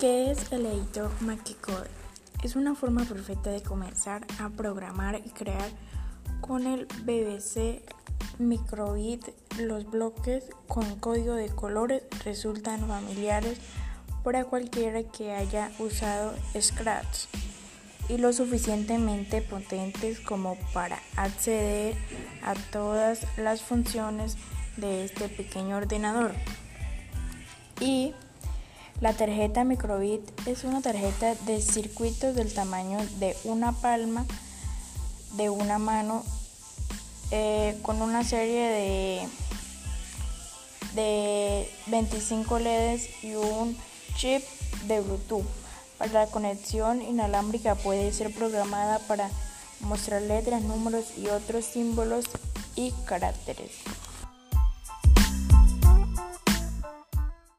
¿Qué es el editor MakeCode? Es una forma perfecta de comenzar a programar y crear con el BBC Microbit. Los bloques con código de colores resultan familiares para cualquiera que haya usado Scratch y lo suficientemente potentes como para acceder a todas las funciones de este pequeño ordenador. Y la tarjeta microbit es una tarjeta de circuitos del tamaño de una palma de una mano eh, con una serie de, de 25 LEDs y un chip de Bluetooth. Para la conexión inalámbrica puede ser programada para mostrar letras, números y otros símbolos y caracteres.